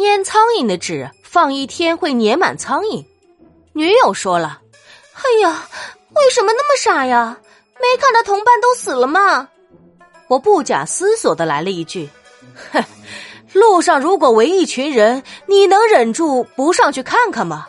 粘苍蝇的纸放一天会粘满苍蝇。女友说了哎呀为什么那么傻呀？没看到同伴都死了吗？我不假思索的来了一句 哼路上如果围一群人你能忍住不上去看看吗？